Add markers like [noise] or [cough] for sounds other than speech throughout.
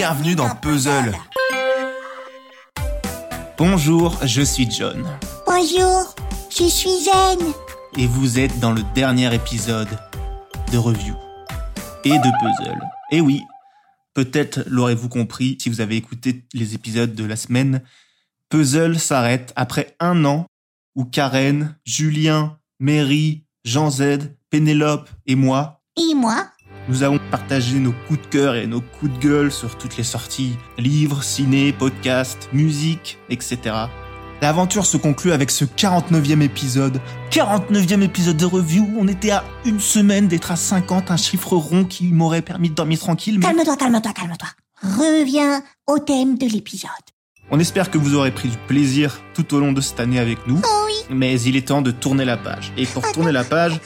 bienvenue dans Puzzle. Bonjour, je suis John. Bonjour, je suis Zen. Et vous êtes dans le dernier épisode de Review et de Puzzle. Et oui, peut-être l'aurez-vous compris si vous avez écouté les épisodes de la semaine. Puzzle s'arrête après un an où Karen, Julien, Mary, Jean Z, Pénélope et moi Et moi nous avons partagé nos coups de cœur et nos coups de gueule sur toutes les sorties, livres, ciné, podcasts, musique, etc. L'aventure se conclut avec ce 49e épisode. 49e épisode de review, on était à une semaine d'être à 50, un chiffre rond qui m'aurait permis de dormir tranquille. Mais... Calme-toi, calme-toi, calme-toi. Reviens au thème de l'épisode. On espère que vous aurez pris du plaisir tout au long de cette année avec nous. Oh oui. Mais il est temps de tourner la page. Et pour tourner la page,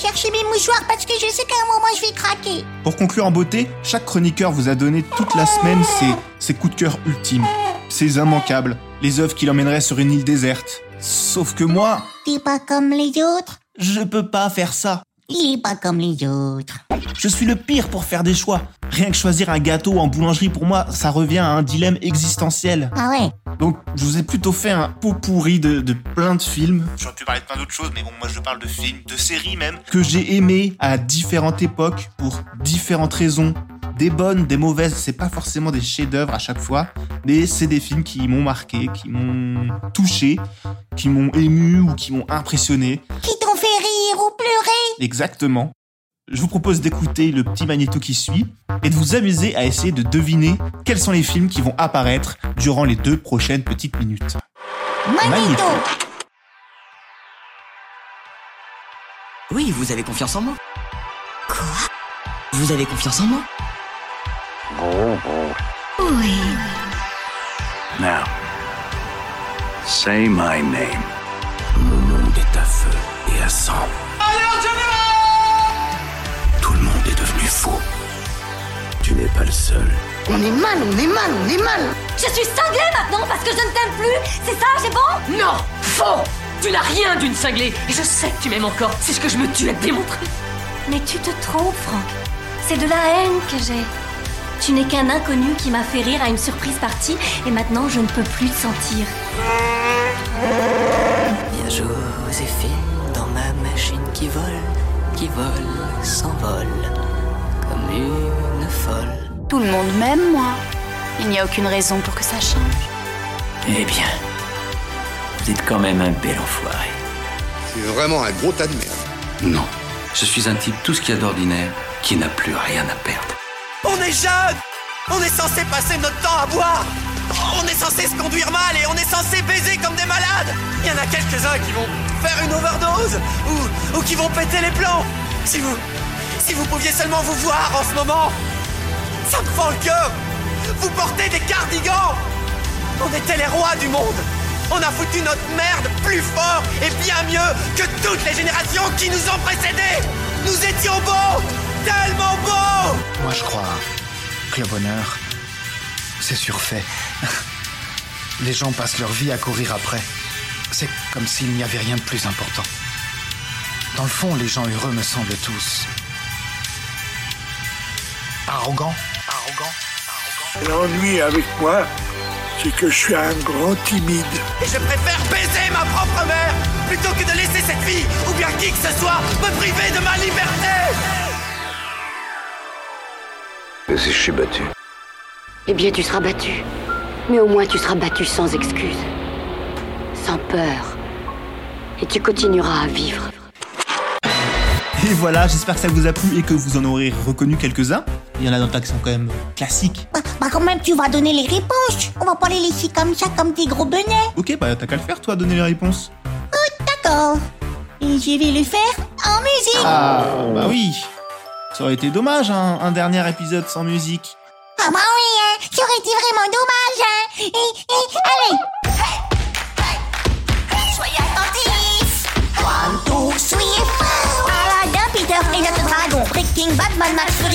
Chercher mes mouchoirs parce que je sais qu'à un moment je vais craquer. Pour conclure en beauté, chaque chroniqueur vous a donné toute la semaine ses, ses coups de cœur ultimes, ses immanquables, les œuvres qui l'emmèneraient sur une île déserte. Sauf que moi, T'es pas comme les autres? je peux pas faire ça. Il est pas comme les autres. Je suis le pire pour faire des choix. Rien que choisir un gâteau en boulangerie pour moi, ça revient à un dilemme existentiel. Ah ouais Donc, je vous ai plutôt fait un pot pourri de, de plein de films. J'aurais pu parler de plein d'autres choses, mais bon, moi je parle de films, de séries même, que j'ai aimés à différentes époques pour différentes raisons. Des bonnes, des mauvaises, c'est pas forcément des chefs-d'œuvre à chaque fois, mais c'est des films qui m'ont marqué, qui m'ont touché, qui m'ont ému ou qui m'ont impressionné. Qui t'ont fait rire ou pleurer Exactement. Je vous propose d'écouter le petit magnéto qui suit et de vous amuser à essayer de deviner quels sont les films qui vont apparaître durant les deux prochaines petites minutes. Magnéto Oui, vous avez confiance en moi. Quoi? Vous avez confiance en moi Oui. Now, say my name. Mon monde est à feu et à sang. Pas le seul. On est mal, on est mal, on est mal Je suis cinglée maintenant parce que je ne t'aime plus C'est ça, j'ai bon? Non Faux Tu n'as rien d'une cinglée Et je sais que tu m'aimes encore, c'est ce que je me tue à te démontrer Mais tu te trompes, Franck. C'est de la haine que j'ai. Tu n'es qu'un inconnu qui m'a fait rire à une surprise partie et maintenant je ne peux plus te sentir. Bien Joséphine dans ma machine qui vole, qui vole, s'envole. Tout le monde m'aime, moi. Il n'y a aucune raison pour que ça change. Eh bien, vous êtes quand même un bel enfoiré. C'est vraiment un gros tas de merde. Non, je suis un type tout ce qu'il y a d'ordinaire qui n'a plus rien à perdre. On est jeunes On est censé passer notre temps à boire On est censé se conduire mal et on est censé baiser comme des malades Il y en a quelques-uns qui vont faire une overdose ou, ou qui vont péter les plombs Si vous... Si vous pouviez seulement vous voir en ce moment Ça me fend Vous portez des cardigans On était les rois du monde on a foutu notre merde plus fort et bien mieux que toutes les générations qui nous ont précédés Nous étions beaux Tellement beaux Moi, je crois que le bonheur, c'est surfait. Les gens passent leur vie à courir après. C'est comme s'il n'y avait rien de plus important. Dans le fond, les gens heureux me semblent tous arrogants, L'ennui avec moi, c'est que je suis un grand timide. Et je préfère baiser ma propre mère plutôt que de laisser cette fille ou bien qui que ce soit me priver de ma liberté Et si je suis battu? Eh bien, tu seras battu. Mais au moins, tu seras battu sans excuse. Sans peur. Et tu continueras à vivre. Et voilà, j'espère que ça vous a plu et que vous en aurez reconnu quelques-uns. Il y en a dans le qui sont quand même classiques. Bah, bah quand même, tu vas donner les réponses. On va pas les laisser comme ça, comme des gros benets. Ok, bah t'as qu'à le faire toi, donner les réponses. D'accord. Et je vais le faire en musique. Ah, bah oui. Ça aurait été dommage, hein, un dernier épisode sans musique. Ah bah oui, hein. Ça aurait été vraiment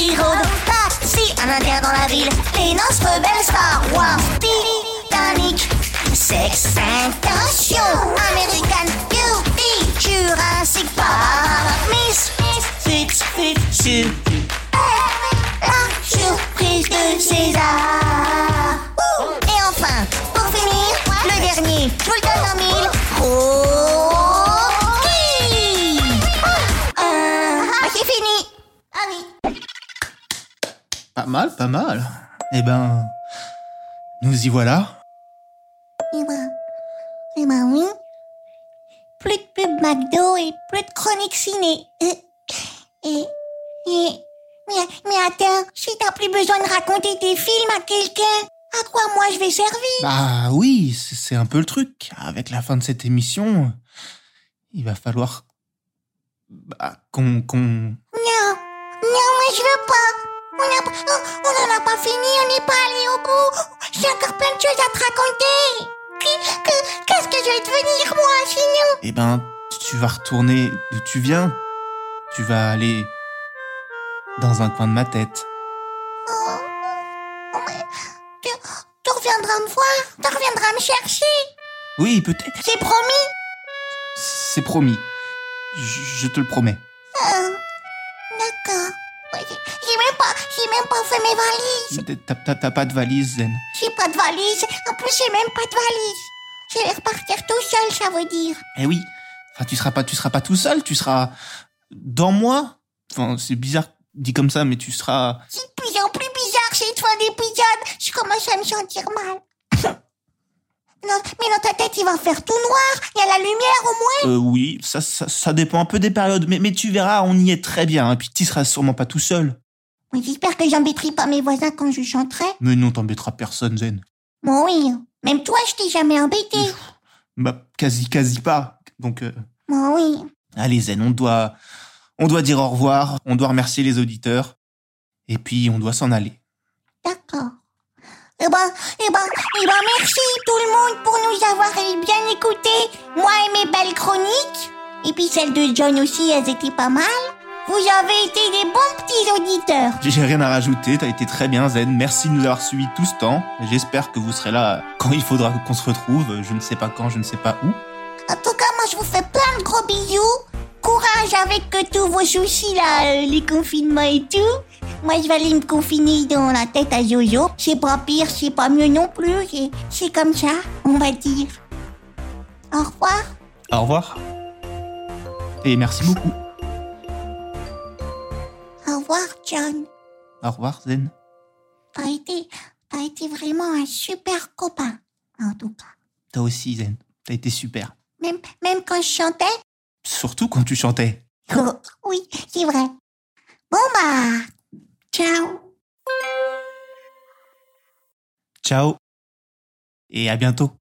Abbey Road. Un indien dans la ville. Les noces Star Wars. Titanic. Sex, intention. American Beauty. Jurassic Park. Miss, Miss, Fit, Fit, La surprise de César. Et enfin, pour finir, le dernier. Je vous le donne en mille. Oh. Mal, pas mal. Eh ben, nous y voilà. Eh ben, eh ben oui. Plus de pub McDo et plus de chronique ciné. Euh, Et, et, mais, mais attends, si t'as plus besoin de raconter tes films à quelqu'un, à quoi moi je vais servir? Bah oui, c'est un peu le truc. Avec la fin de cette émission, il va falloir bah, qu'on qu'on Non, non, moi je veux pas. On on n'en a pas fini, on n'est pas allé au bout. J'ai encore plein de choses à te raconter. Que- que- Qu'est-ce que je vais devenir moi sinon? Eh ben, tu vas retourner d'où tu viens. Tu vas aller dans un coin de ma tête. tu, tu reviendras me voir, tu reviendras me chercher. Oui, peut-être. C'est promis C'est promis. Je, je te le promets. Même pas fait mes valises. T'as- pas de valise, Zen. J'ai pas de valise. En plus, j'ai même pas de valise. Je vais repartir tout seul, ça veut dire. Eh oui. Enfin, tu seras pas, tu seras pas tout seul. Tu seras dans moi. Enfin, c'est bizarre dit comme ça, mais tu seras. C'est de plus en plus bizarre cette fin d'épisode. Je commence à me sentir mal. [coughs] Non, mais dans ta tête, il va faire tout noir. Il y a la lumière au moins. Euh, oui, ça, ça, ça dépend un peu des périodes, mais, mais tu verras, on y est très bien. Et puis, tu seras sûrement pas tout seul. J'espère que j'embêterai pas mes voisins quand je chanterai. Mais non, t'embêteras personne, Zen. Bon, oui. Même toi, je t'ai jamais embêté. Bah, quasi, quasi pas. Donc, euh, Bon, oui. allez, Zen, on doit, on doit dire au revoir, on doit remercier les auditeurs, et puis on doit s'en aller. D'accord. Eh ben, eh ben, eh ben, merci tout le monde pour nous avoir bien écoutés. Moi et mes belles chroniques. Et puis celles de John aussi, elles étaient pas mal. Vous avez été des bons petits auditeurs. J'ai rien à rajouter, t'as été très bien, Zen. Merci de nous avoir suivis tout ce temps. J'espère que vous serez là quand il faudra qu'on se retrouve. Je ne sais pas quand, je ne sais pas où. En tout cas, moi, je vous fais plein de gros bisous. Courage avec tous vos soucis, là, euh, les confinements et tout. Moi, je vais aller me confiner dans la tête à Jojo. C'est pas pire, c'est pas mieux non plus. C'est comme ça, on va dire. Au revoir. Au revoir. Et merci beaucoup. Au revoir, John. Au revoir, Zen. T'as été, t'as été vraiment un super copain, en tout cas. Toi aussi, Zen. T'as été super. Même, même quand je chantais? Surtout quand tu chantais. Oh, [laughs] oui, c'est vrai. Bon bah, ciao. Ciao. Et à bientôt.